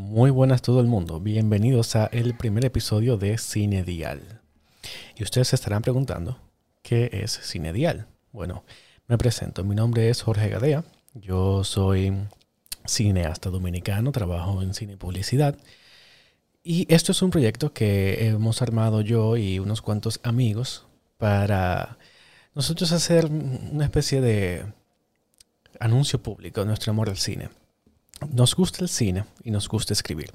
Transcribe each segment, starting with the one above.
Muy buenas todo el mundo, bienvenidos a el primer episodio de Cine Dial. Y ustedes se estarán preguntando, ¿qué es Cine Dial? Bueno, me presento, mi nombre es Jorge Gadea, yo soy cineasta dominicano, trabajo en cine y publicidad. Y esto es un proyecto que hemos armado yo y unos cuantos amigos para nosotros hacer una especie de anuncio público de nuestro amor al cine. Nos gusta el cine y nos gusta escribir.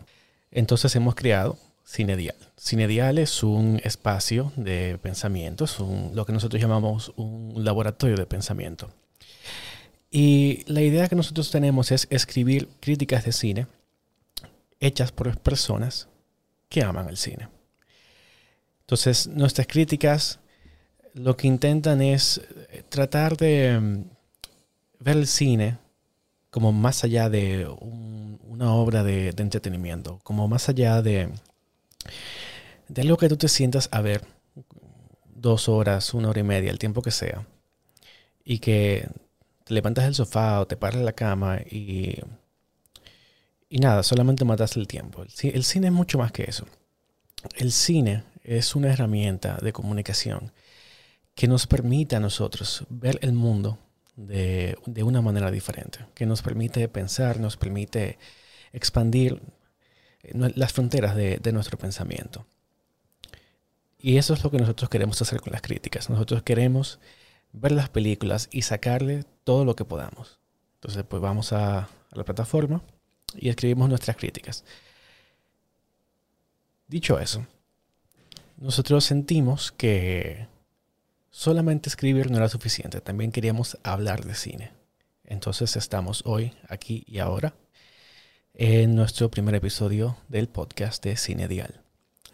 Entonces hemos creado Cine Dial. Cine Dial es un espacio de pensamiento, es lo que nosotros llamamos un laboratorio de pensamiento. Y la idea que nosotros tenemos es escribir críticas de cine hechas por personas que aman el cine. Entonces, nuestras críticas lo que intentan es tratar de mm, ver el cine como más allá de una obra de, entretenimiento, como más allá de, de algo que tú te sientas a ver dos horas, una hora y media, el tiempo que sea, y que te levantas del sofá o te paras de la cama y, y nada, solamente matas el tiempo. El, el cine es mucho más que eso. El cine es una herramienta de comunicación que nos permite a nosotros ver el mundo de, una manera diferente, que nos permite pensar, nos permite expandir eh, las fronteras de, nuestro pensamiento. Y eso es lo que nosotros queremos hacer con las críticas. Nosotros queremos ver las películas y sacarle todo lo que podamos. Entonces, pues vamos a, a la plataforma y escribimos nuestras críticas. Dicho eso, nosotros sentimos que solamente escribir no era suficiente, también queríamos hablar de cine. Entonces estamos hoy, aquí y ahora, en nuestro primer episodio del podcast de Cine Dial.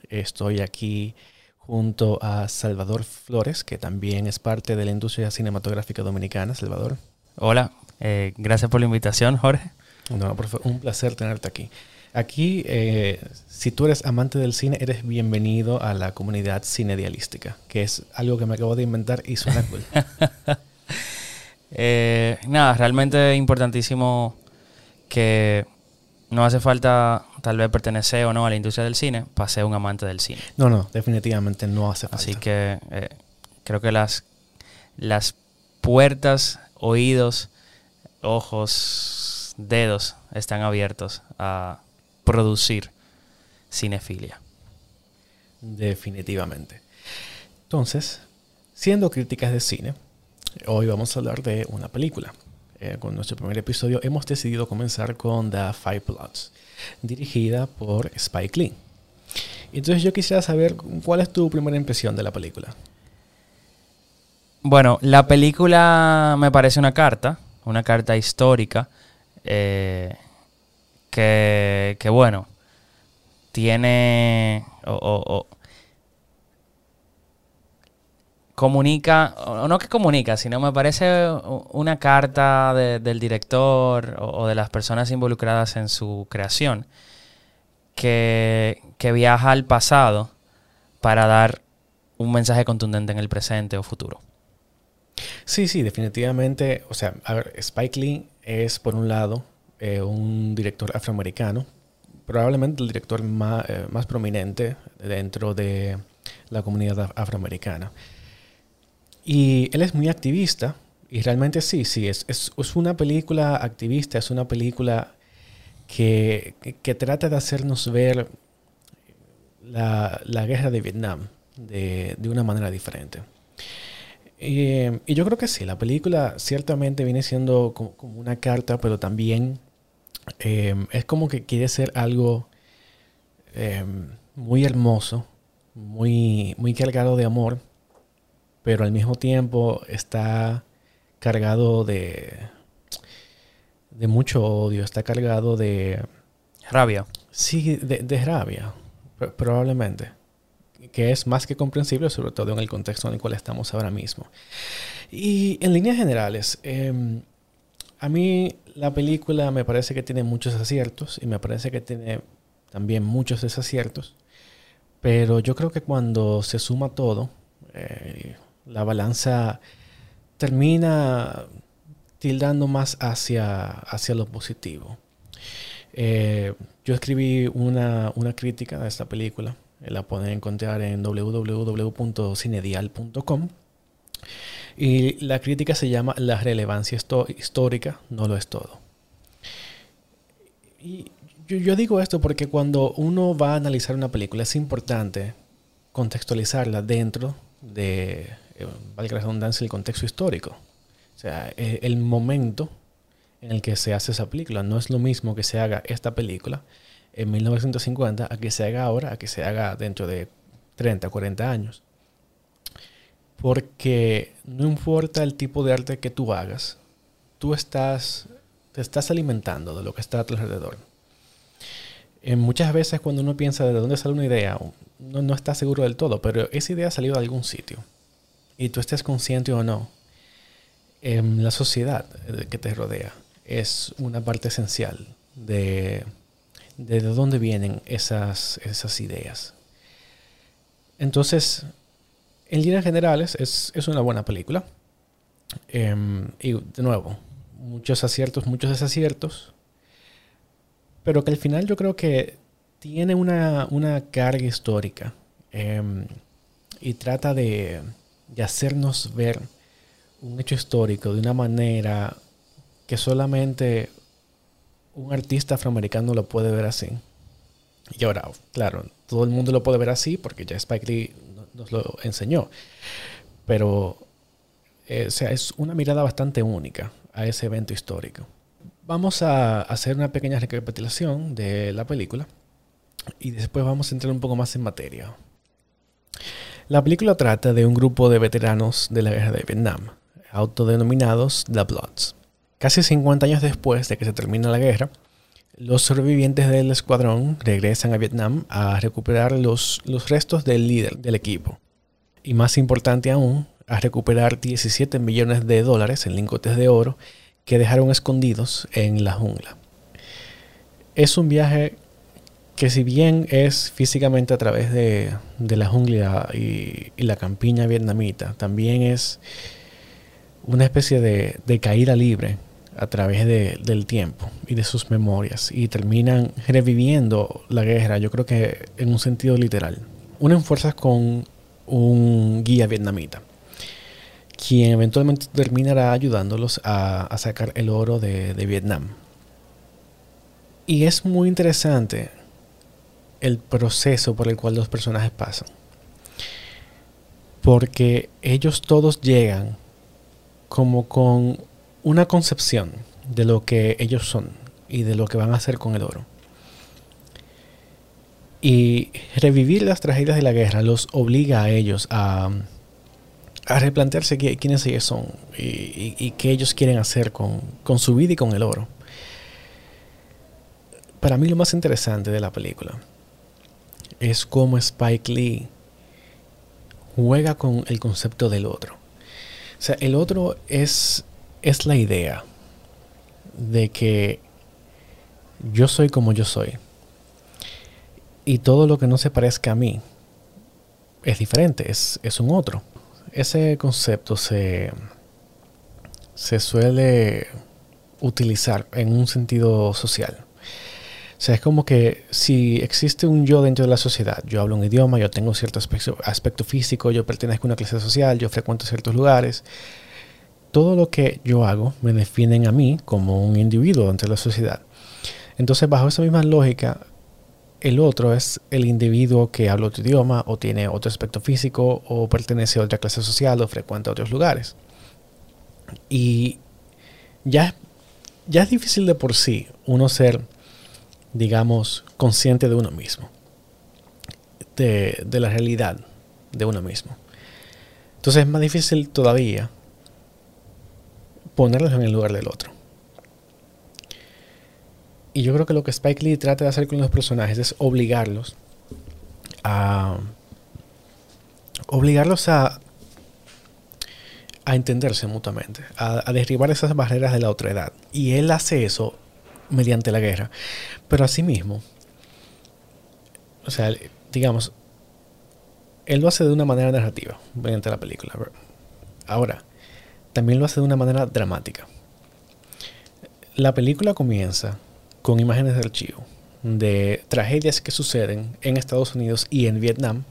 Estoy aquí junto a Salvador Flores, que también es parte de la industria cinematográfica dominicana. Salvador. Hola, eh, gracias por la invitación, Jorge. No, un placer tenerte aquí. Aquí, eh, si tú eres amante del cine, eres bienvenido a la comunidad cinedialística, que es algo que me acabo de inventar y suena cool. Eh, nada, realmente es importantísimo que no hace falta tal vez pertenecer o no a la industria del cine para ser un amante del cine. No, no, definitivamente no hace falta. Así que eh, creo que las, las puertas, oídos, ojos, dedos están abiertos a producir cinefilia. Definitivamente. Entonces, siendo críticas de cine, hoy vamos a hablar de una película. Eh, con nuestro primer episodio hemos decidido comenzar con The Five Plots, dirigida por Spike Lee. Entonces yo quisiera saber cuál es tu primera impresión de la película. Bueno, la película me parece una carta, una carta histórica. Eh, que, que bueno, tiene o, comunica, o no que comunica, sino me parece una carta del director o, de las personas involucradas en su creación que, que viaja al pasado para dar un mensaje contundente en el presente o futuro. Sí, sí, definitivamente. O sea, a ver, Spike Lee es por un lado eh, un director afroamericano, probablemente el director eh, más, prominente dentro de la comunidad afroamericana. Y él es muy activista, y realmente sí, sí, es, es, una película activista, es una película que, que trata de hacernos ver la, la guerra de Vietnam de, de una manera diferente. Y, y, yo creo que sí, la película ciertamente viene siendo como, como una carta, pero también Em, es como que quiere ser algo em, muy hermoso, muy, muy cargado de amor, pero al mismo tiempo está cargado de, de mucho odio, está cargado de... Rabia. Sí, de, rabia, probablemente. Que es más que comprensible, sobre todo en el contexto en el cual estamos ahora mismo. Y en líneas generales, em, a mí la película me parece que tiene muchos aciertos y me parece que tiene también muchos desaciertos. Pero yo creo que cuando se suma todo, eh, la balanza termina tildando más hacia, hacia lo positivo. Eh, yo escribí una, una, crítica de esta película. La pueden encontrar en www.cinedial.com. Y la crítica se llama La relevancia histórica no lo es todo. Y yo, digo esto porque cuando uno va a analizar una película es importante contextualizarla dentro de, eh, valga la redundancia, el contexto histórico. O sea, el, el momento en el que se hace esa película. No es lo mismo que se haga esta película en 1950 a que se haga ahora, a que se haga dentro de 30, 40 años. Porque no importa el tipo de arte que tú hagas, tú estás, te estás alimentando de lo que está a tu alrededor. En muchas veces cuando uno piensa de dónde sale una idea, no, no está seguro del todo, pero esa idea ha salido de algún sitio. Y tú estés consciente o no, en la sociedad que te rodea es una parte esencial de, de dónde vienen esas, esas ideas. Entonces, en líneas generales es, es una buena película. Eh, y de nuevo, muchos aciertos, muchos desaciertos. Pero que al final yo creo que tiene una, una carga histórica. Eh, y trata de, de hacernos ver un hecho histórico de una manera que solamente un artista afroamericano lo puede ver así. Y ahora, claro, todo el mundo lo puede ver así porque ya Spike Lee nos lo enseñó. Pero, eh, es una mirada bastante única a ese evento histórico. Vamos a hacer una pequeña recapitulación de la película y después vamos a entrar un poco más en materia. La película trata de un grupo de veteranos de la guerra de Vietnam, autodenominados The Bloods. Casi 50 años después de que se termina la guerra, los sobrevivientes del escuadrón regresan a Vietnam a recuperar los, los restos del líder del equipo. Y más importante aún, a recuperar 17 millones de dólares en lingotes de oro que dejaron escondidos en la jungla. Es un viaje que si bien es físicamente a través de, de la jungla y, la campiña vietnamita, también es una especie de, de caída libre a través de, del tiempo y de sus memorias y terminan reviviendo la guerra, yo creo que en un sentido literal. Unen fuerzas con un guía vietnamita, quien eventualmente terminará ayudándolos a, sacar el oro de, de Vietnam. Y es muy interesante el proceso por el cual los personajes pasan. Porque ellos todos llegan como con una concepción de lo que ellos son y de lo que van a hacer con el oro. Y revivir las tragedias de la guerra los obliga a ellos a, a replantearse quiénes ellos son y, y, qué ellos quieren hacer con, con su vida y con el oro. Para mí lo más interesante de la película es cómo Spike Lee juega con el concepto del otro. O sea, el otro es es la idea de que yo soy como yo soy. Y todo lo que no se parezca a mí es diferente, es, es un otro. Ese concepto se, se suele utilizar en un sentido social. O sea, es como que si existe un yo dentro de la sociedad, yo hablo un idioma, yo tengo cierto aspecto, aspecto físico, yo pertenezco a una clase social, yo frecuento ciertos lugares, todo lo que yo hago me definen a mí como un individuo de la sociedad. Entonces, bajo esa misma lógica, el otro es el individuo que habla otro idioma o tiene otro aspecto físico o pertenece a otra clase social o frecuenta otros lugares. Y ya, ya es difícil de por sí uno ser, digamos, consciente de uno mismo, de, de la realidad de uno mismo. Entonces es más difícil todavía ponerlos en el lugar del otro. Y yo creo que lo que Spike Lee trata de hacer con los personajes es obligarlos a. obligarlos a. a entenderse mutuamente, a, derribar esas barreras de la otra edad. Y él hace eso mediante la guerra. Pero asimismo, o sea, digamos, él lo hace de una manera narrativa mediante la película. Ahora, también lo hace de una manera dramática. La película comienza con imágenes de archivo de tragedias que suceden en Estados Unidos y en Vietnam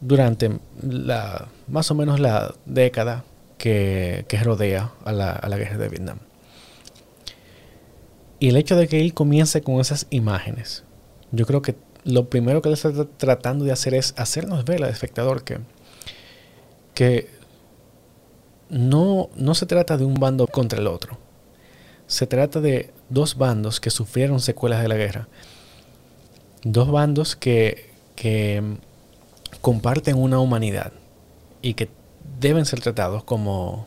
durante la más o menos la década que, rodea a la, a la guerra de Vietnam. Y el hecho de que él comience con esas imágenes, yo creo que lo primero que él está tratando de hacer es hacernos ver al espectador que, que no, no se trata de un bando contra el otro. Se trata de dos bandos que sufrieron secuelas de la guerra. Dos bandos que, que comparten una humanidad y que deben ser tratados como,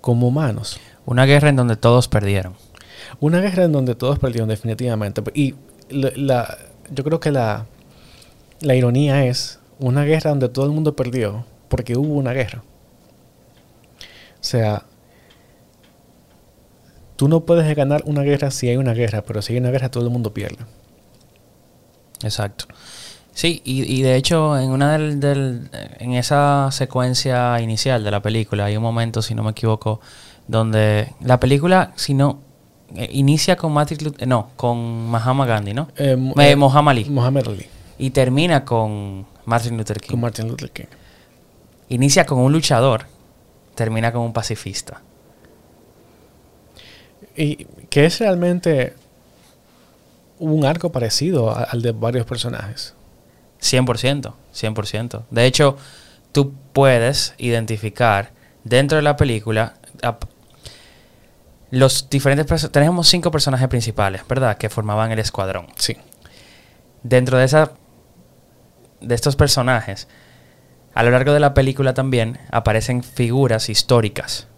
como humanos. Una guerra en donde todos perdieron. Una guerra en donde todos perdieron definitivamente. Y la, yo creo que la, la ironía es una guerra donde todo el mundo perdió porque hubo una guerra. O sea, tú no puedes ganar una guerra si hay una guerra, pero si hay una guerra todo el mundo pierde. Exacto. Sí, y, de hecho en una del, en esa secuencia inicial de la película hay un momento, si no me equivoco, donde la película, si no, eh, inicia con no, con Mahatma Gandhi, ¿no? Eh, eh, Muhammad Ali. Muhammad Ali. Y termina con Martin Luther King. Con Martin Luther King. Inicia con un luchador, termina con un pacifista. Y que es realmente un arco parecido al de varios personajes. 100%, 100%. De hecho, tú puedes identificar dentro de la película los diferentes tenemos cinco personajes principales, ¿verdad? Que formaban el escuadrón. Sí. Dentro de esa de estos personajes, a lo largo de la película también aparecen figuras históricas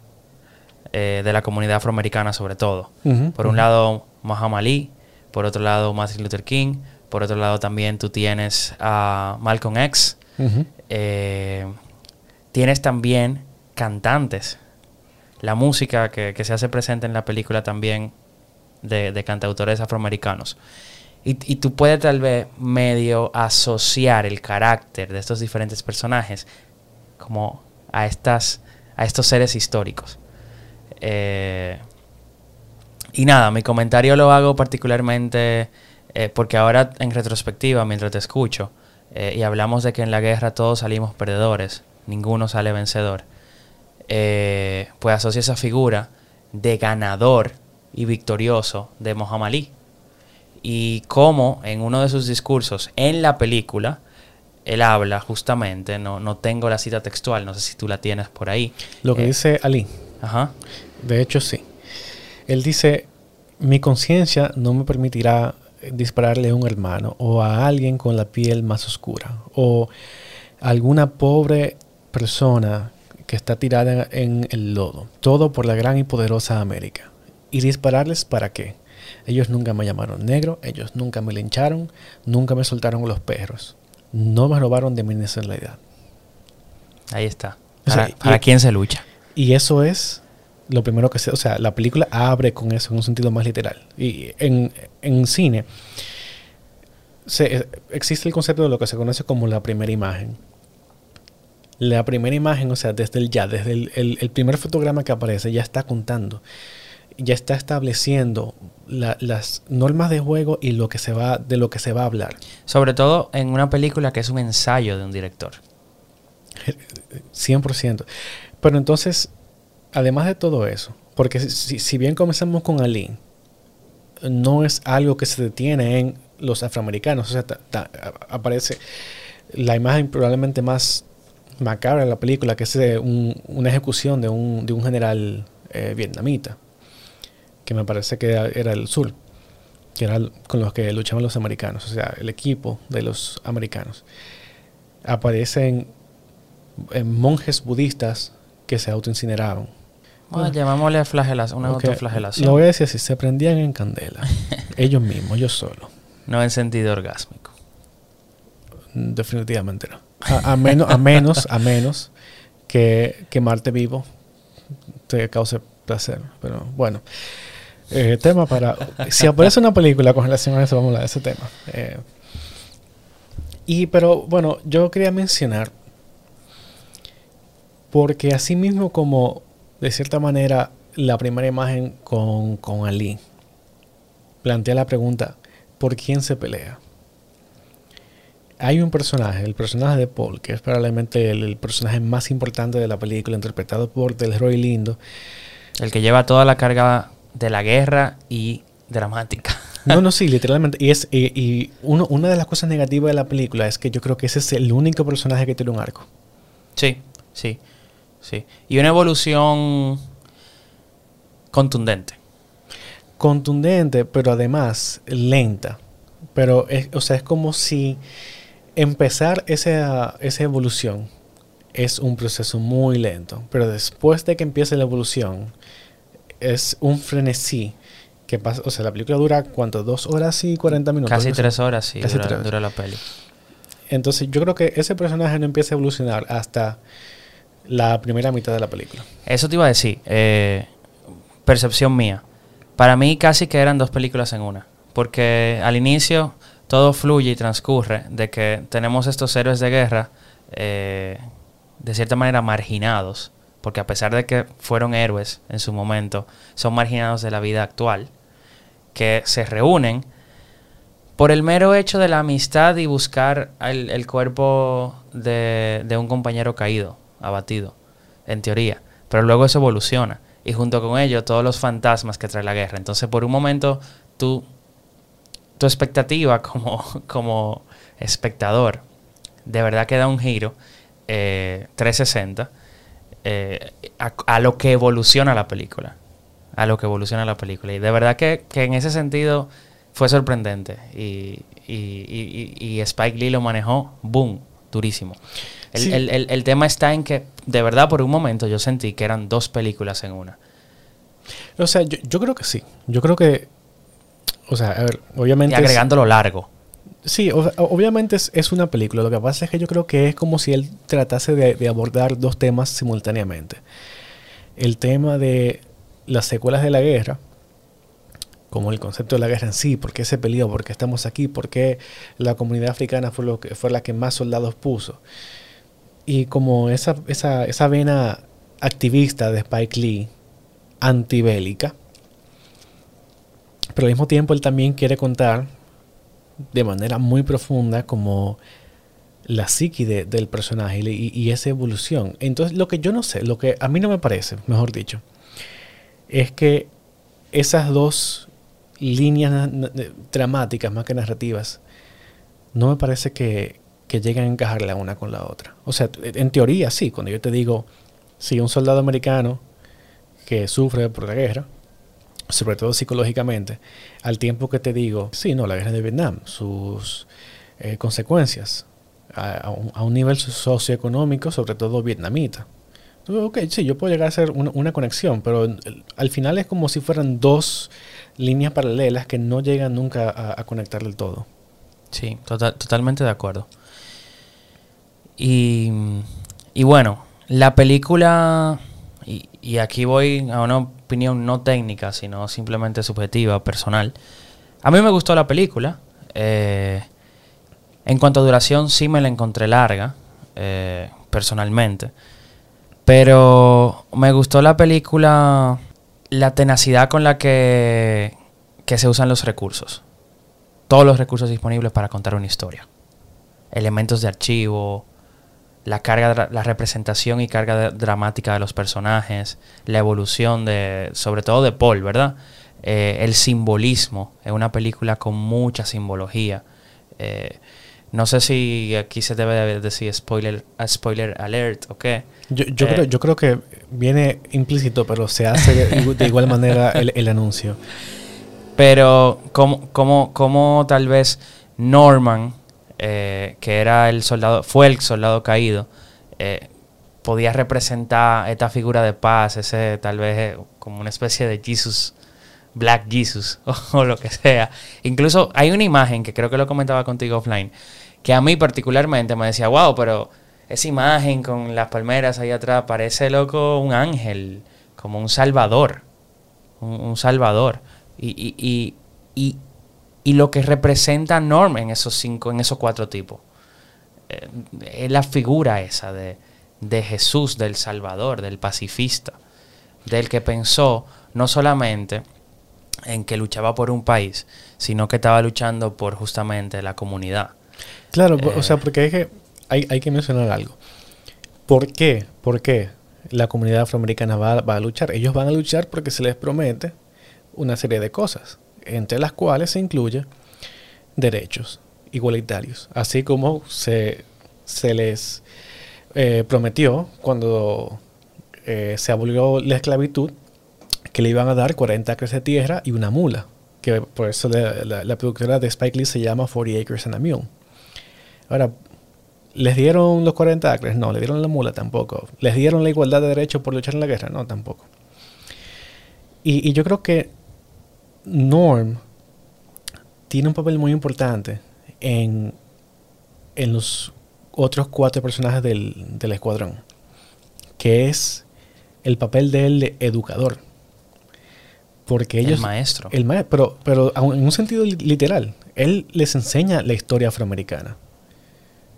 eh, de la comunidad afroamericana sobre todo. por un lado, Muhammad Ali, por otro lado, Martin Luther King, por otro lado también tú tienes a Malcolm X, eh, tienes también cantantes la música que, se hace presente en la película también de, cantautores afroamericanos. Y, tú puedes tal vez medio asociar el carácter de estos diferentes personajes como a, estas, a estos seres históricos. Eh, y nada, mi comentario lo hago particularmente eh, porque ahora en retrospectiva, mientras te escucho, eh, y hablamos de que en la guerra todos salimos perdedores, ninguno sale vencedor pues asocia esa figura de ganador y victorioso de Muhammad Ali. Y como en uno de sus discursos en la película, él habla justamente, no, no tengo la cita textual, no sé si tú la tienes por ahí. Lo que eh, dice Ali. Ajá. De hecho, sí. Él dice, mi conciencia no me permitirá dispararle a un hermano o a alguien con la piel más oscura o alguna pobre persona que está tirada en el lodo. Todo por la gran y poderosa América. ¿Y dispararles para qué? Ellos nunca me llamaron negro, ellos nunca me lincharon, nunca me soltaron los perros. No me robaron de mi nacionalidad. Ahí está. ¿Para, quién se lucha? Y eso es lo primero que se... O sea, la película abre con eso en un sentido más literal. Y en, en cine se, existe el concepto de lo que se conoce como la primera imagen la primera imagen, o sea, desde el ya, desde el, primer fotograma que aparece, ya está contando, ya está estableciendo las normas de juego y lo que se va, de lo que se va a hablar. Sobre todo en una película que es un ensayo de un director. 100%. Pero entonces, además de todo eso, porque si, si bien comenzamos con Ali, no es algo que se detiene en los afroamericanos, o sea, aparece la imagen probablemente más macabra en la película, que es una ejecución de un, de un general eh, vietnamita, que me parece que era, el sur, que era con los que luchaban los americanos, o sea, el equipo de los americanos. Aparecen monjes budistas que se autoincineraron. Bueno, llamámosle flagelación, una autoflagelación. Lo voy a decir así, se prendían en candela. ellos mismos, ellos solos. No en sentido orgásmico. Definitivamente no. A, menos, a menos, a menos que quemarte vivo te cause placer. Pero bueno, eh, tema para... Si aparece una película con relación a eso, vamos a hablar de ese tema. Eh, y pero bueno, yo quería mencionar, porque así mismo como de cierta manera la primera imagen con, con Ali plantea la pregunta, ¿por quién se pelea? Hay un personaje, el personaje de Paul, que es probablemente el, personaje más importante de la película, interpretado por Delroy Lindo. El que lleva toda la carga de la guerra y dramática. No, no, sí, literalmente. Y, es, y, uno, una de las cosas negativas de la película es que yo creo que ese es el único personaje que tiene un arco. Sí, sí, sí. Y una evolución contundente. Contundente, pero además lenta. Pero, es, o sea, es como si empezar esa, esa evolución es un proceso muy lento. Pero después de que empiece la evolución, es un frenesí. Que pasa, o sea, la película dura, ¿cuánto? ¿Dos horas y cuarenta minutos? Casi tres horas, sí, Casi dura, dura la peli. Entonces, yo creo que ese personaje no empieza a evolucionar hasta la primera mitad de la película. Eso te iba a decir. Eh, percepción mía. Para mí casi que eran dos películas en una. Porque al inicio todo fluye y transcurre de que tenemos estos héroes de guerra eh, de cierta manera marginados. Porque a pesar de que fueron héroes en su momento, son marginados de la vida actual. Que se reúnen por el mero hecho de la amistad y buscar el, cuerpo de, de un compañero caído, abatido, en teoría. Pero luego eso evoluciona y junto con ello todos los fantasmas que trae la guerra. Entonces, por un momento, tú, tu expectativa como, como espectador, de verdad que da un giro 360 eh, a, lo que evoluciona la película. A lo que evoluciona la película. Y de verdad que, en ese sentido fue sorprendente. Y, y, Spike Lee lo manejó, boom, durísimo. El, tema está en que, de verdad, por un momento yo sentí que eran dos películas en una. O sea, yo, creo que sí. Yo creo que. O sea, a ver, obviamente. Y agregando lo largo. Sí, obviamente es, una película. Lo que pasa es que yo creo que es como si él tratase de, abordar dos temas simultáneamente. El tema de las secuelas de la guerra, como el concepto de la guerra en sí, por qué se peleó, por qué estamos aquí, por qué la comunidad africana fue, lo que, fue la que más soldados puso y como esa, esa, esa vena activista de Spike Lee, antibélica, pero al mismo tiempo él también quiere contar de manera muy profunda como la psique del personaje y, y, esa evolución. Entonces lo que yo no sé, lo que a mí no me parece, mejor dicho, es que esas dos líneas dramáticas más que narrativas, no me parece que, que lleguen a encajar la una con la otra. O sea, en teoría sí, cuando yo te digo, si un soldado americano que sufre por la guerra, sobre todo psicológicamente, al tiempo que te digo, sí, no, la guerra de Vietnam, sus eh, consecuencias a, un, nivel socioeconómico, sobre todo vietnamita. Ok, sí, yo puedo llegar a hacer una, conexión, pero al final es como si fueran dos líneas paralelas que no llegan nunca a, conectar del todo. Sí, totalmente de acuerdo. Y, y bueno, la película, y, aquí voy a una opinión no técnica, sino simplemente subjetiva, personal. A mí me gustó la película. Eh, en cuanto a duración, sí me la encontré larga, eh, personalmente. Pero me gustó la película, la tenacidad con la que, que se usan los recursos. Todos los recursos disponibles para contar una historia. Elementos de archivo, la carga, la representación y carga dramática de los personajes, la evolución de, sobre todo de Paul, ¿verdad? Eh, el simbolismo, es una película con mucha simbología. Eh, no sé si aquí se debe decir spoiler, spoiler alert o qué. Yo, yo, creo, eh, yo creo que viene implícito, pero se hace de, igual manera el, el, anuncio. Pero como, como, como tal vez Norman eh, que era el soldado, fue el soldado caído, eh, podía representar esta figura de paz, ese tal vez eh, como una especie de Jesus, Black Jesus o, lo que sea. Incluso hay una imagen que creo que lo comentaba contigo offline, que a mí particularmente me decía, wow, pero esa imagen con las palmeras ahí atrás parece loco un ángel, como un salvador, un, salvador. y, y, y, y lo que representa Norm en esos cinco, en esos cuatro tipos. Eh, es la figura esa de, Jesús, del Salvador, del pacifista, del que pensó no solamente en que luchaba por un país, sino que estaba luchando por justamente la comunidad. Claro, o sea, porque hay que, hay, hay que mencionar algo. ¿Por qué? ¿Por qué la comunidad afroamericana va, va, a luchar? Ellos van a luchar porque se les promete una serie de cosas, entre las cuales se incluye derechos igualitarios, así como se, se les eh, prometió cuando eh, se abolió la esclavitud que le iban a dar 40 acres de tierra y una mula, que por eso la, productora de Spike Lee se llama 40 Acres and a Mule. Ahora, ¿Les dieron los 40 acres? No, le dieron la mula tampoco. ¿Les dieron la igualdad de derechos por luchar en la guerra? No, tampoco. Y, yo creo que Norm tiene un papel muy importante en, en los otros cuatro personajes del, del escuadrón, que es el papel del educador. Porque ellos... El maestro. El maestro, pero, pero en un sentido literal, él les enseña la historia afroamericana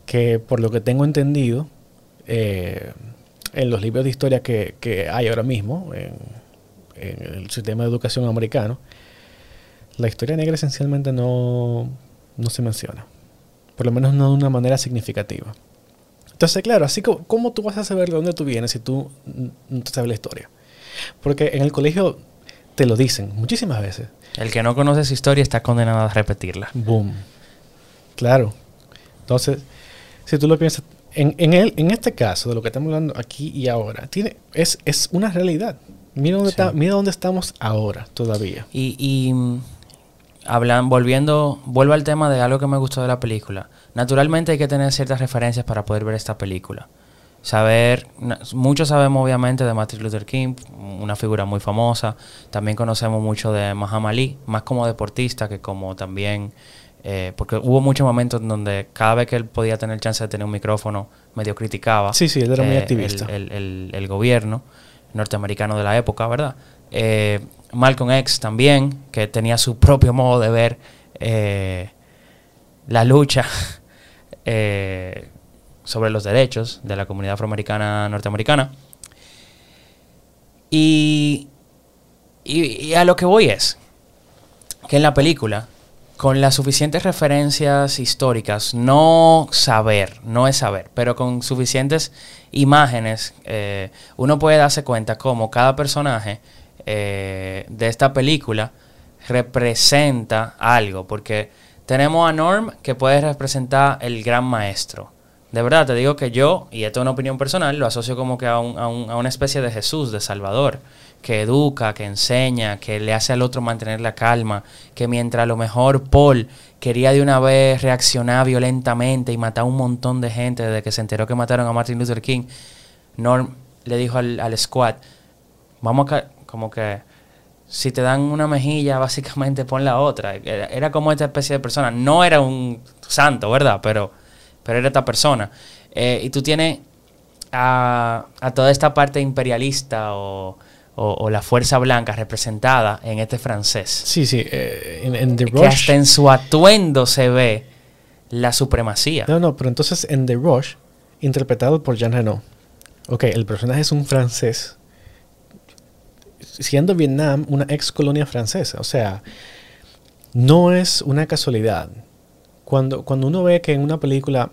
que por lo que tengo entendido, eh, en los libros de historia que, que hay ahora mismo, en, en, el sistema de educación americano, la historia negra esencialmente no, no se menciona. Por lo menos no de una manera significativa. Entonces, claro, así como ¿cómo tú vas a saber de dónde tú vienes si tú no sabes la historia? Porque en el colegio te lo dicen muchísimas veces. El que no conoce su historia está condenado a repetirla. Boom. Claro. Entonces, si tú lo piensas, en, en, el, en este caso de lo que estamos hablando aquí y ahora, tiene, es, es una realidad. Mira dónde, sí. está, mira dónde estamos ahora todavía. Y, y hablan, volviendo, vuelvo al tema de algo que me gustó de la película. Naturalmente hay que tener ciertas referencias para poder ver esta película. Saber, muchos sabemos obviamente de Martin Luther King, una figura muy famosa. También conocemos mucho de Muhammad Ali, más como deportista que como también eh, porque hubo muchos momentos en donde cada vez que él podía tener chance de tener un micrófono, medio criticaba. Sí, sí, él era eh, muy activista. El, el, el, gobierno norteamericano de la época, ¿verdad? Eh, Malcolm X también, que tenía su propio modo de ver eh, la lucha sobre los derechos de la comunidad afroamericana norteamericana. Y, y, y a lo que voy es que en la película con las suficientes referencias históricas, no saber, no es saber, pero con suficientes imágenes, eh, uno puede darse cuenta cómo cada personaje eh, de esta película representa algo, porque tenemos a Norm que puede representar el gran maestro. De verdad, te digo que yo, y esto es una opinión personal, lo asocio como que a, un, a, un, a una especie de Jesús, de Salvador que educa, que enseña, que le hace al otro mantener la calma, que mientras a lo mejor Paul quería de una vez reaccionar violentamente y matar a un montón de gente desde que se enteró que mataron a Martin Luther King, Norm le dijo al, al squad, vamos a como que si te dan una mejilla, básicamente pon la otra. Era como esta especie de persona. No era un santo, ¿verdad? Pero, pero era esta persona. Eh, y tú tienes a, a toda esta parte imperialista o o, o, la fuerza blanca representada en este francés. Sí, sí. Eh, en, en The Rush. Que hasta en su atuendo se ve la supremacía. No, no, pero entonces en The Rush, interpretado por Jean Reno. Ok, el personaje es un francés. Siendo Vietnam una ex colonia francesa. O sea, no es una casualidad. Cuando, cuando uno ve que en una película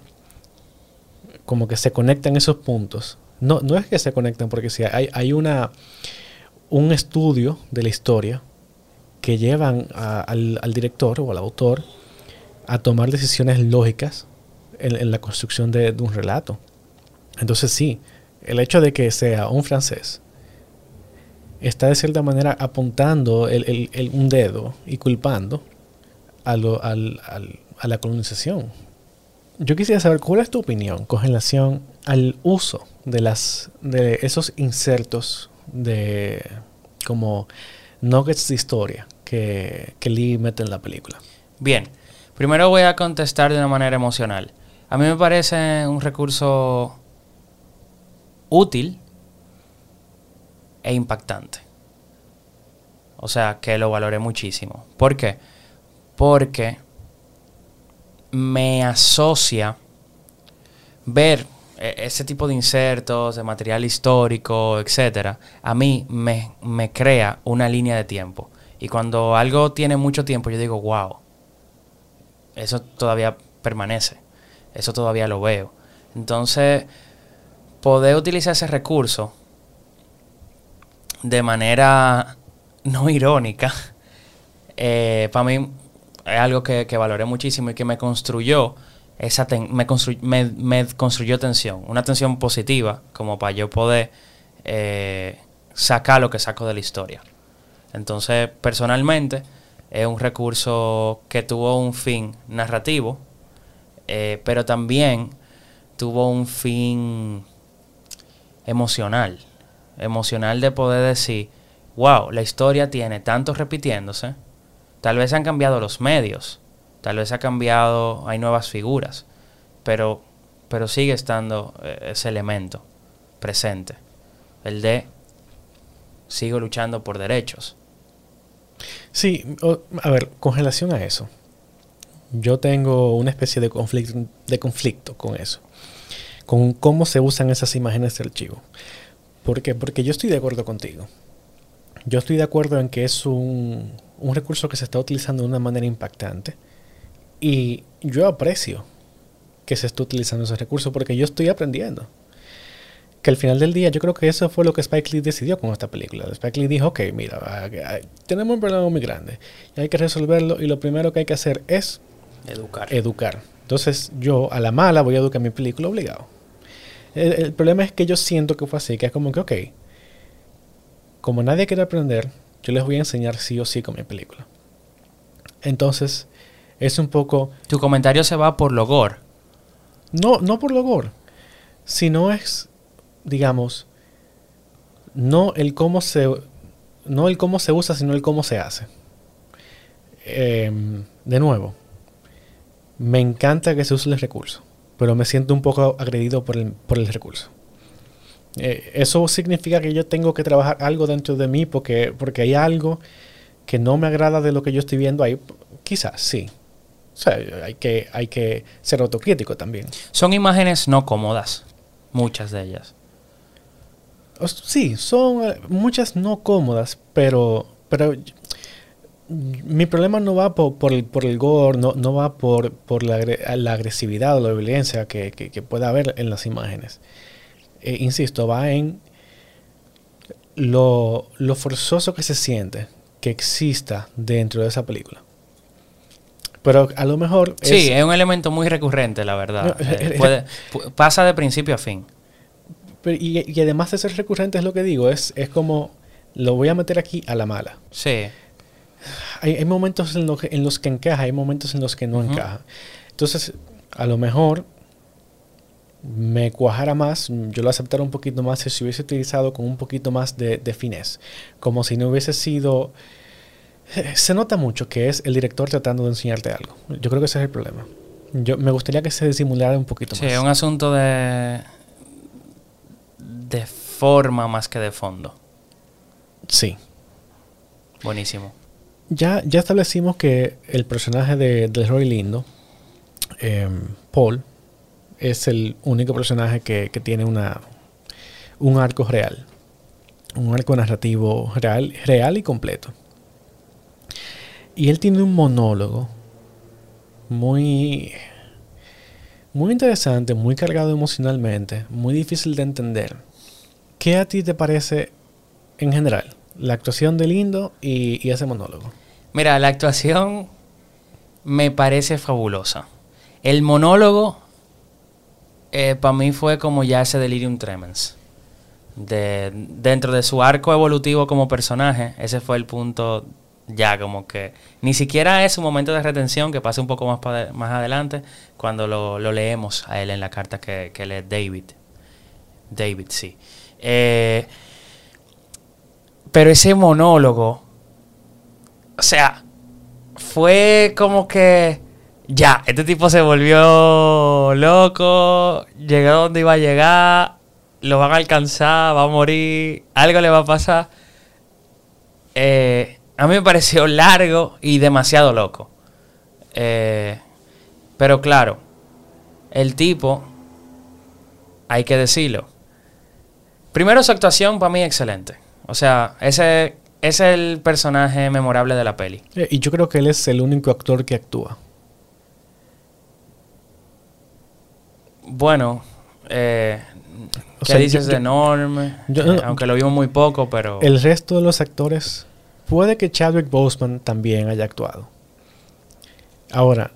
como que se conectan esos puntos, no, no es que se conectan porque si hay, hay una un estudio de la historia que llevan a, al, al, director o al autor a tomar decisiones lógicas en, en la construcción de, de, un relato. Entonces sí, el hecho de que sea un francés está de cierta manera apuntando el, el, un dedo y culpando a, lo, al, al, a la colonización. Yo quisiera saber cuál es tu opinión con relación al uso de, las, de esos insertos de como nuggets de historia que, que Lee mete en la película. Bien, primero voy a contestar de una manera emocional. A mí me parece un recurso útil e impactante. O sea, que lo valoré muchísimo. ¿Por qué? Porque me asocia ver e, ese tipo de insertos, de material histórico, etcétera, a mí me, me, crea una línea de tiempo. Y cuando algo tiene mucho tiempo, yo digo, wow, eso todavía permanece, eso todavía lo veo. Entonces, poder utilizar ese recurso de manera no irónica, eh, para mí es algo que, valoré muchísimo y que me construyó esa me, me, construyó tensión, una tensión positiva, como para yo poder eh, sacar lo que saco de la historia. Entonces, personalmente, es un recurso que tuvo un fin narrativo, eh, pero también tuvo un fin emocional. Emocional de poder decir, wow, la historia tiene tanto repitiéndose. Tal vez han cambiado los medios, tal vez ha cambiado, hay nuevas figuras, pero, pero sigue estando eh, ese elemento presente, el de sigo luchando por derechos. Sí, a ver, con relación a eso, yo tengo una especie de conflicto, de conflicto con eso, con cómo se usan esas imágenes de archivo. ¿Por qué? Porque yo estoy de acuerdo contigo. Yo estoy de acuerdo en que es un, un recurso que se está utilizando de una manera impactante. Y yo aprecio que se esté utilizando ese recurso porque yo estoy aprendiendo. Que al final del día yo creo que eso fue lo que Spike Lee decidió con esta película. Spike Lee dijo, ok, mira, ah, ah, tenemos un problema muy grande y hay que resolverlo y lo primero que hay que hacer es educar. educar. Entonces yo a la mala voy a educar mi película obligado. El, problema es que yo siento que fue así, que es como que, ok, como nadie quiere aprender, yo les voy a enseñar sí o sí con mi película. Entonces, es un poco... Tu comentario se va por logor. No, no por logor, sino es, digamos, no el cómo se, no el cómo se usa, sino el cómo se hace. Em, de nuevo, me encanta que se use el recurso pero me siento un poco agredido por el, por el recurso. Eh, eso significa que yo tengo que trabajar algo dentro de mí porque, porque hay algo que no me agrada de lo que yo estoy viendo ahí. Quizás sí. O sea, hay que, hay que ser autocrítico también. Son imágenes no cómodas, muchas de ellas. Sí, son eh, muchas no cómodas, pero, pero mi problema no va por, el, por el gore, no, no va por, por la, agresividad o la violencia que, pueda haber en las imágenes. Eh, insisto, va en lo, forzoso que se siente que exista dentro de esa película. Pero a lo mejor... Sí, es, un elemento muy recurrente, la verdad. Eh, pasa de principio a fin. y, y, además de ser recurrente es lo que digo, es, es como lo voy a meter aquí a la mala. Sí hay, momentos en, en, los que encaja, hay momentos en los que no encaja. Entonces, a lo mejor me cuajara más, yo lo aceptara un poquito más si se hubiese utilizado con un poquito más de, de finés, como si no hubiese sido... Se nota mucho que es el director tratando de enseñarte algo. Yo creo que ese es el problema. Yo me gustaría que se disimulara un poquito más. Sí, es un asunto de de forma más que de fondo. Sí. Buenísimo ya, ya establecimos que el personaje de, de Roy Lindo, em, Paul, es el único personaje que, tiene una, un arco real. Un arco narrativo real, real y completo. Y él tiene un monólogo muy, muy interesante, muy cargado emocionalmente, muy difícil de entender. ¿Qué a ti te parece en general? La actuación de Lindo y, ese monólogo. Mira, la actuación me parece fabulosa. El monólogo eh, para mí fue como ya ese delirium tremens. De, dentro de su arco evolutivo como personaje, ese fue el punto ya como que ni siquiera es un momento de retención que pase un poco más, más adelante cuando lo, leemos a él en la carta que, que lee David. David, sí. Eh, pero ese monólogo, o sea, fue como que ya, este tipo se volvió loco, llegó donde iba a llegar, lo van a alcanzar, va a morir, algo le va a pasar. Eh, a mí me pareció largo y demasiado loco. Eh, pero claro, el tipo, hay que decirlo. Primero su actuación para mí excelente. O sea, ese, es el personaje memorable de la peli. Y yo creo que él es el único actor que actúa. Bueno, eh, O ¿qué sea, dices yo- de Norm? yo- Eh, aunque lo vimos muy poco, pero... El resto de los actores, puede que Chadwick Boseman también haya actuado. Ahora,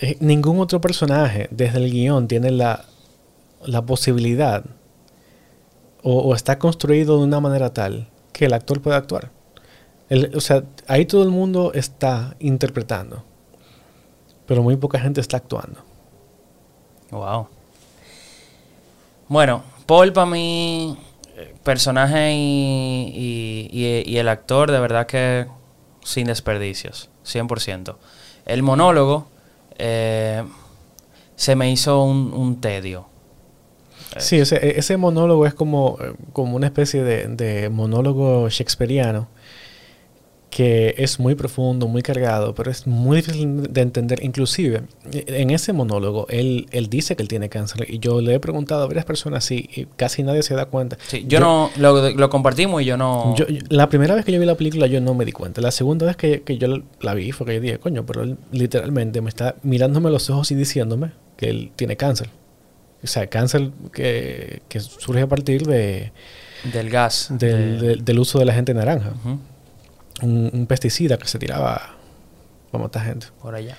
eh, ningún otro personaje desde el guion tiene la, la posibilidad o, está construido de una manera tal que el actor pueda actuar. O sea, ahí todo el mundo está interpretando, pero muy poca gente está actuando. Wow. Bueno, Paul para mí, eh, personaje y, el actor, de verdad que sin desperdicios, 100%. El monólogo eh, se me hizo un tedio. Sí, ese, ese monólogo es como, eh, como una especie de, de monólogo shakespeariano que es muy profundo, muy cargado, pero es muy difícil de entender. Inclusive, eh, en ese monólogo, él, él dice que él tiene cáncer y yo le he preguntado a varias personas y, y casi nadie se da cuenta. Sí, yo, no, lo, lo compartimos y yo no... Yo- yo- la primera vez que yo vi la película yo no me di cuenta. La segunda vez que, que yo la vi fue que yo dije, coño, pero él literalmente me está mirándome a los ojos y diciéndome que él tiene cáncer. O sea, cáncer que, que surge a partir de, del gas. del, de- del- del uso de la gente naranja. Un, un pesticida que se tiraba para matar gente. por allá.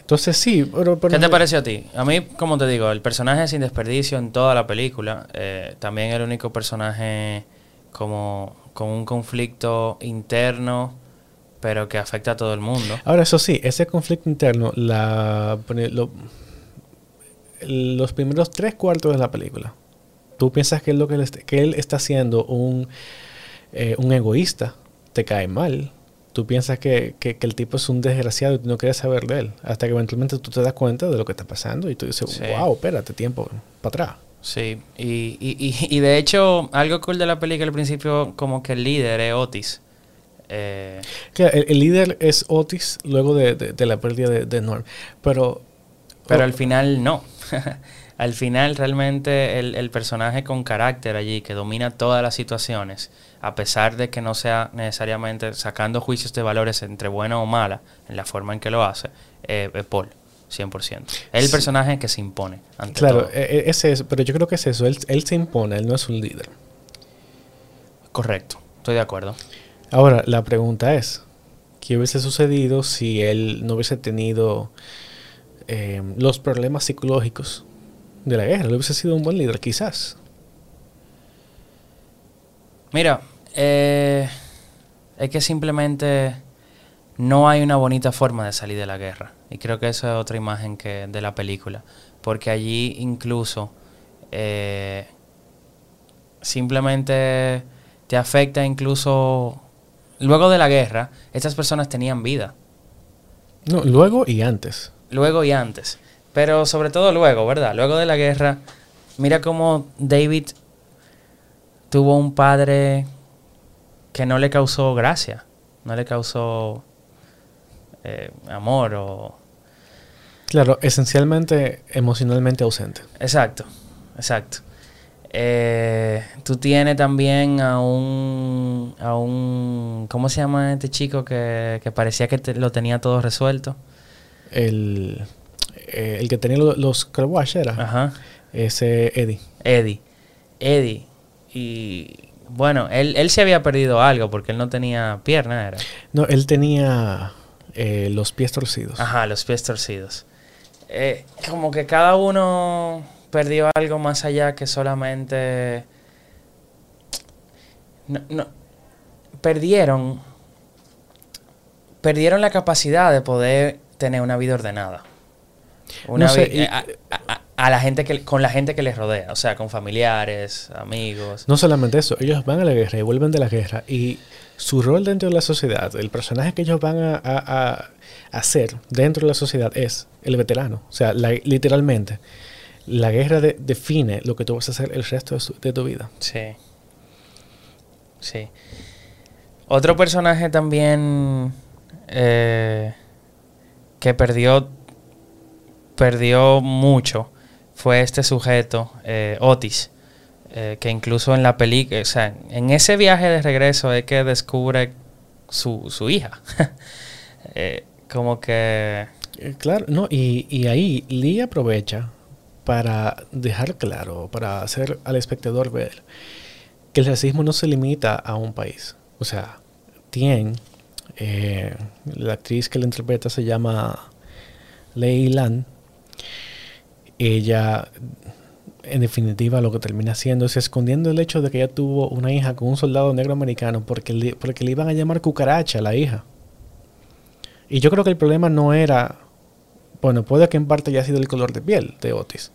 Entonces sí, pero... pero ¿Qué te pareció a ti? A mí, como te digo, el personaje sin desperdicio en toda la película. eh, también el único personaje como con un conflicto interno, pero que afecta a todo el mundo. Ahora, eso sí, ese conflicto interno, la, lo- los primeros tres cuartos de la película, tú piensas que, es lo que, él, est- que él está siendo un, eh, un egoísta, te cae mal. Tú piensas que, que- que el tipo es un desgraciado y tú no quieres saber de él. Hasta que eventualmente tú te das cuenta de lo que está pasando y tú dices, Sí. wow, espérate, tiempo, para atrás. Sí, y, y, y, y de hecho, algo cool de la película al principio, como que el líder es Otis. Eh, Claro, el, el líder es Otis luego de, de- de la pérdida de, de Norm. Pero, pero oh, al final no. al final realmente el, el personaje con carácter allí, que domina todas las situaciones, a pesar de que no sea necesariamente sacando juicios de valores entre buena o mala, en la forma en que lo hace, eh, es Paul, 100%. Es el Sí. personaje que se impone ante Claro, todo. e- e- es, pero yo creo que es eso. Él, él se impone, él no es un líder. Correcto, estoy de acuerdo. Ahora, la pregunta es, ¿qué hubiese sucedido si él no hubiese tenido eh, los problemas psicológicos de la guerra? ¿Le hubiese sido un buen líder? Quizás. Mira, eh, es que simplemente no hay una bonita forma de salir de la guerra. Y creo que esa es otra imagen que de la película. Porque allí incluso eh, simplemente te afecta incluso... Luego de la guerra, estas personas tenían vida. No, luego y antes. Luego y antes. Pero sobre todo luego, ¿verdad? Luego de la guerra, mira cómo David tuvo un padre que no le causó gracia, no le causó eh, amor o... Claro, esencialmente emocionalmente ausente. Exacto, exacto. Eh, tú tienes también a un, a un... ¿Cómo se llama este chico que, que parecía que te- lo tenía todo resuelto? El, eh, el que tenía lo- los car wash era Ajá. ese Eddie. Eddie. Eddie. Y bueno, él, él se había perdido algo porque él no tenía pierna, era. No, él tenía eh, los pies torcidos. Ajá, los pies torcidos. Eh, como que cada uno perdió algo más allá que solamente... No, no. Perdieron... Perdieron la capacidad de poder tener una vida ordenada. Una No sé, vi- y- a, a- a- a la gente que, con la gente que les rodea, o sea, con familiares, amigos. No solamente eso, ellos van a la guerra y vuelven de la guerra y su rol dentro de la sociedad, el personaje que ellos van a, a- a hacer dentro de la sociedad es el veterano. O sea, la- literalmente, la guerra de- define lo que tú vas a hacer el resto de, su- de tu vida. Sí. Sí. Otro personaje también eh, que perdió perdió mucho fue este sujeto, eh, Otis. eh, que incluso en la película, o sea, en ese viaje de regreso es que descubre su, su hija. Eh, como que... Claro, no, y, y ahí Lee aprovecha para dejar claro, para hacer al espectador ver que el racismo no se limita a un país. O sea, Tien, eh, la actriz que la interpreta se llama Lei Lan, ella en definitiva lo que termina haciendo es escondiendo el hecho de que ella tuvo una hija con un soldado negro americano porque le, le iban a llamar cucaracha a la hija. Y yo creo que el problema no era, bueno, puede que en parte haya sido el color de piel de Otis,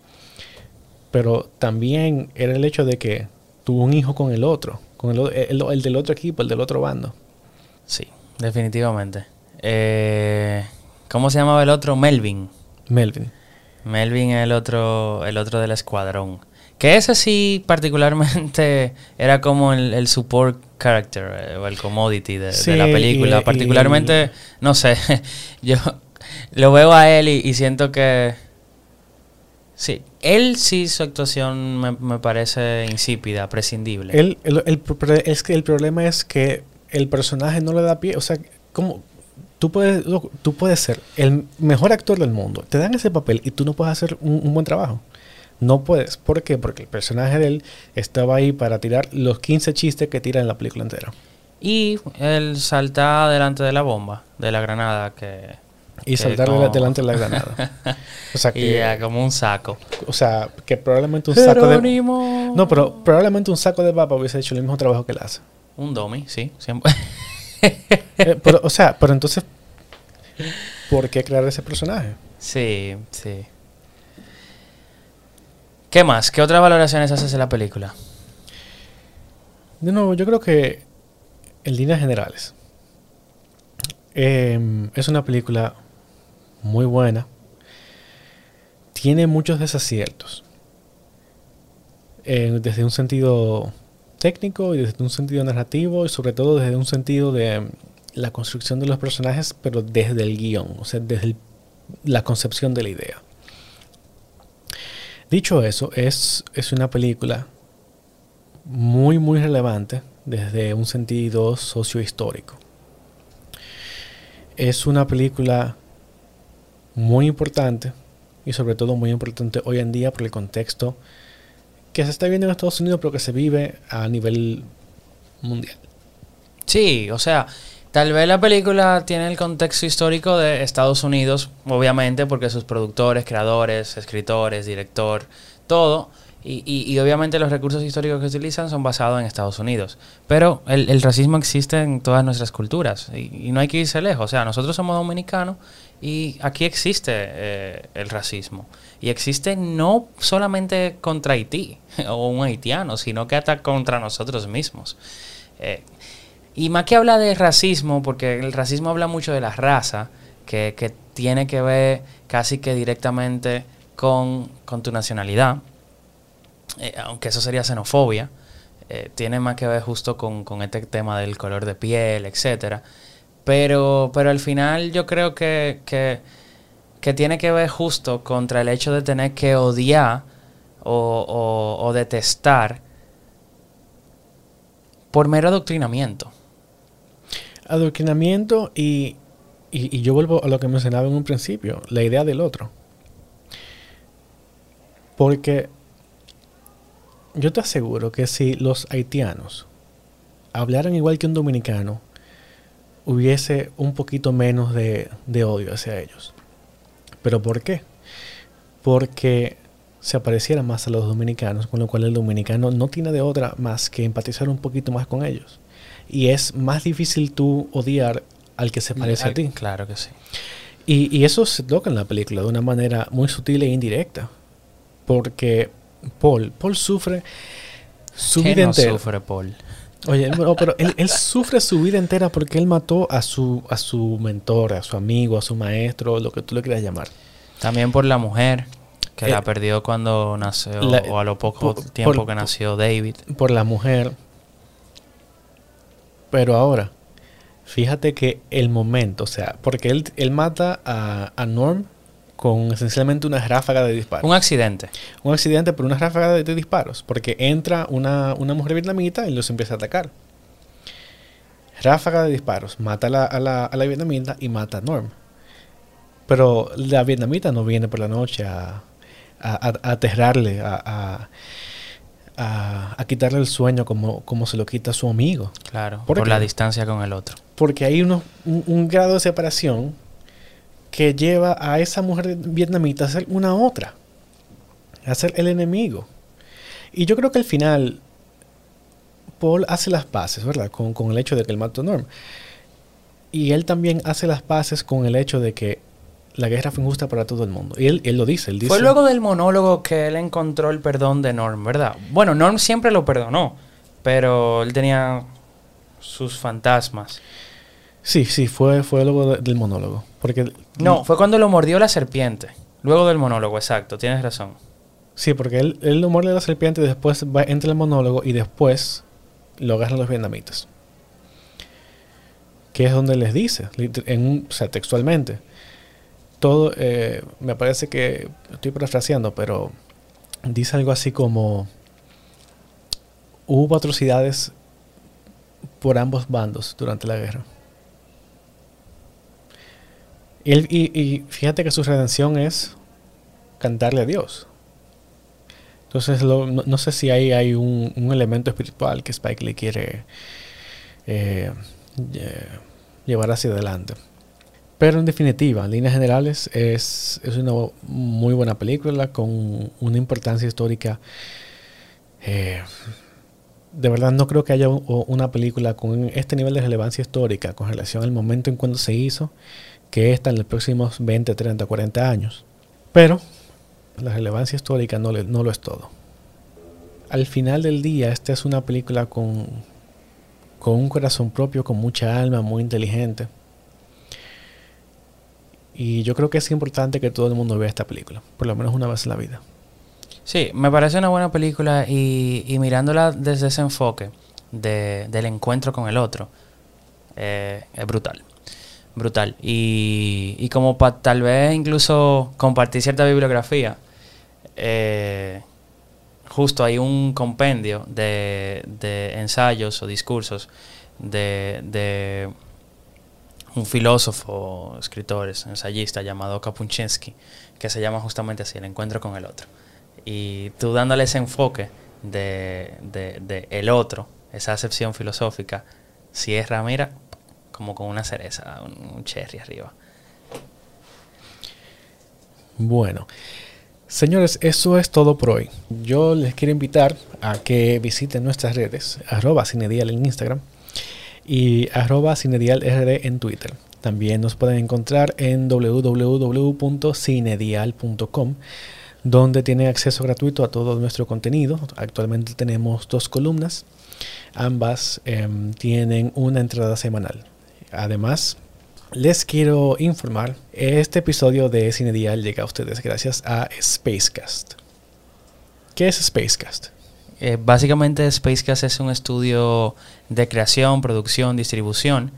pero también era el hecho de que tuvo un hijo con el otro, con el- el del otro equipo, el del otro bando. Sí, definitivamente. Eh, ¿Cómo se llamaba el otro? Melvin. Melvin. Melvin es el otro, el otro del escuadrón. Que ese sí particularmente era como el, el support character eh, o el commodity de, la película. y- particularmente, no sé, yo lo veo a él y, y siento que... Sí, él sí su actuación me, me parece insípida, prescindible. El, el- el pro- es que el problema es que el personaje no le da pie. O sea, como tú puedes, tú puedes ser el mejor actor del mundo. Te dan ese papel y tú no puedes hacer un, un buen trabajo. No puedes. ¿Por qué? Porque el personaje de él estaba ahí para tirar los 15 chistes que tira en la película entera. Y él salta delante de la bomba, de la granada, que... Y saltar dela- delante de la granada. O sea, que, ya, como un saco. o sea, que probablemente un saco de... No, pero probablemente un saco de papa hubiese hecho el mismo trabajo que él hace. Un dummy, sí. Siempre. Eh, pero, o sea, pero entonces, ¿por qué crear ese personaje? sí, sí. ¿Qué más? ¿Qué otras valoraciones haces de la película? De nuevo, yo creo que en líneas generales em, es una película muy buena. Tiene muchos desaciertos. Eh, desde un sentido técnico y desde un sentido narrativo y sobre todo desde un sentido de la construcción de los personajes, pero desde el guion, o sea, desde la concepción de la idea. Dicho eso, es, es una película muy, muy relevante desde un sentido sociohistórico. Es una película muy importante y sobre todo muy importante hoy en día por el contexto que se está viendo en Estados Unidos pero que se vive a nivel mundial. Sí, o sea, tal vez la película tiene el contexto histórico de Estados Unidos, obviamente, porque sus productores, creadores, escritores, director, todo. Y, y- y obviamente los recursos históricos que utilizan son basados en Estados Unidos. Pero el, racismo existe en todas nuestras culturas y, y no hay que irse lejos. O sea, nosotros somos dominicanos y aquí existe eh, el racismo. Y existe no solamente contra Haití o un haitiano, sino que hasta contra nosotros mismos. Eh, y más que habla de racismo, porque el racismo habla mucho de la raza, que, que tiene que ver casi que directamente con, con tu nacionalidad, eh, aunque eso sería xenofobia, tiene más que ver justo con, con este tema del color de piel, etcétera. Pero, pero al final yo creo que, que, que tiene que ver justo contra el hecho de tener que odiar o, o- detestar por mero adoctrinamiento. Adoctrinamiento y, y, y yo vuelvo a lo que mencionaba en un principio, la idea del otro. Porque yo te aseguro que si los haitianos hablaran igual que un dominicano, hubiese un poquito menos de, de odio hacia ellos. ¿Pero por qué? Porque se apareciera más a los dominicanos, con lo cual el dominicano no tiene de otra más que empatizar un poquito más con ellos. Y es más difícil tú odiar al que se parece a ti. Claro que sí. Y, y eso se toca en la película de una manera muy sutil e indirecta. Porque Paul, Paul sufre su ¿Qué vida no entera. sufre Paul? Oye, no, pero él, él sufre su vida entera porque él mató a su, a su mentor, a su amigo, a su maestro, lo que tú le quieras llamar. También por la mujer, que Eh, la perdió cuando nació, la- o a lo poco por- tiempo por- que nació David. Por la mujer. Pero ahora, fíjate que el momento, o sea, porque él, él mata a, a Norm con esencialmente una ráfaga de disparos. Un accidente. Un accidente por una ráfaga de, de disparos, porque entra una, una mujer vietnamita y los empieza a atacar. Ráfaga de disparos, mata a la, a la, a la vietnamita y mata a Norm. Pero la vietnamita no viene por la noche a, a, a- aterrarle, a, a, quitarle el sueño como, como se lo quita a su amigo. Claro. ¿Por la distancia con el otro. Porque hay uno- un, un grado de separación que lleva a esa mujer vietnamita a ser una otra, a ser el enemigo. Y yo creo que al final Paul hace las paces, ¿verdad? Con, con el hecho de que él mató a Norm. Y él también hace las paces con el hecho de que la guerra fue injusta para todo el mundo. Y él, él lo dice, él dice... Fue luego del monólogo que él encontró el perdón de Norm, ¿verdad? Bueno, Norm siempre lo perdonó, pero él tenía sus fantasmas. Sí, sí, fue, fue luego de- del monólogo. Porque... No, fue cuando lo mordió la serpiente. Luego del monólogo, exacto, tienes razón. Sí, porque él, él lo muerde la serpiente y después va, entra el monólogo y después lo agarran los vietnamitas. Que es donde les dice, liter- en un- o sea, textualmente. Todo, eh, me parece que estoy parafraseando, pero dice algo así como hubo atrocidades por ambos bandos durante la guerra. Y, él- y- fíjate que su redención es cantarle a Dios. Entonces, no, sé si ahí hay un, elemento espiritual que Spike Lee quiere eh, lle- llevar hacia adelante. Pero en definitiva, en líneas generales, es, una muy buena película con una importancia histórica. eh, de verdad no creo que haya una película con este nivel de relevancia histórica con relación al momento en cuando se hizo, que esta en los próximos 20, 30, 40 años. Pero la relevancia histórica no, le- no lo es todo. Al final del día, esta es una película con, con un corazón propio, con mucha alma, muy inteligente. Y yo creo que es importante que todo el mundo vea esta película, por lo menos una vez en la vida. Sí, me parece una buena película y, y mirándola desde ese enfoque de- del encuentro con el otro, eh, es brutal. Brutal. Y, y como tal vez incluso compartir cierta bibliografía, eh, justo hay un compendio de, de ensayos o discursos de, de un filósofo, escritor, ensayista llamado Kapuczynski, que se llama justamente así, el encuentro con el otro. Y tú dándole ese enfoque de- de el otro, esa acepción filosófica, cierra, mira, como con una cereza, un, cherry arriba. Bueno, señores, eso es todo por hoy. Yo les quiero invitar a que visiten nuestras redes, arroba cinedial en Instagram y arroba cinedialrd en Twitter. También nos pueden encontrar en www.cinedial.com donde tienen acceso gratuito a todo nuestro contenido. Actualmente tenemos dos columnas. Ambas em, tienen una entrada semanal. Además, les quiero informar, este episodio de Cine Dial llega a ustedes gracias a Spacecast. ¿Qué es Spacecast? Eh, básicamente Spacecast es un estudio de creación, producción, distribución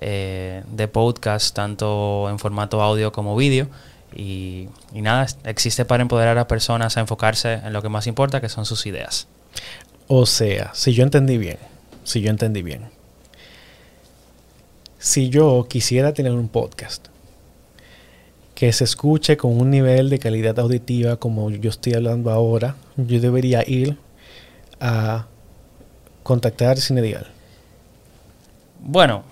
eh, de podcast, tanto en formato audio como vídeo. Y, y nada, existe para empoderar a personas a enfocarse en lo que más importa, que son sus ideas. O sea, si yo entendí bien, si yo entendí bien. Si yo quisiera tener un podcast que se escuche con un nivel de calidad auditiva como yo estoy hablando ahora, yo debería ir a contactar Cinedial. Bueno,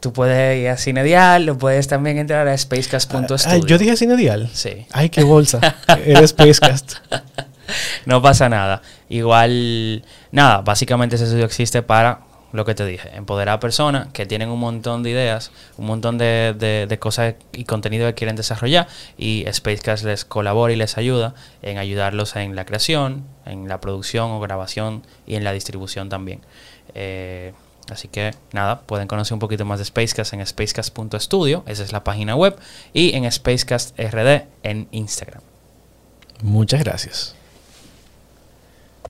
tú puedes ir a Cinedial, lo puedes también entrar a spacecast.studio. Ah, yo dije Cinedial. Sí. Ay, qué bolsa. Eres Spacecast. No pasa nada. Igual, nada, básicamente ese estudio existe para lo que te dije, empoderar a personas que tienen un montón de ideas, un montón de, cosas y contenido que quieren desarrollar y Spacecast les colabora y les ayuda en ayudarlos en la creación, en la producción o grabación y en la distribución también. Eh, así que nada, pueden conocer un poquito más de Spacecast en spacecast.studio, esa es la página web, y en Spacecast RD en Instagram. Muchas gracias.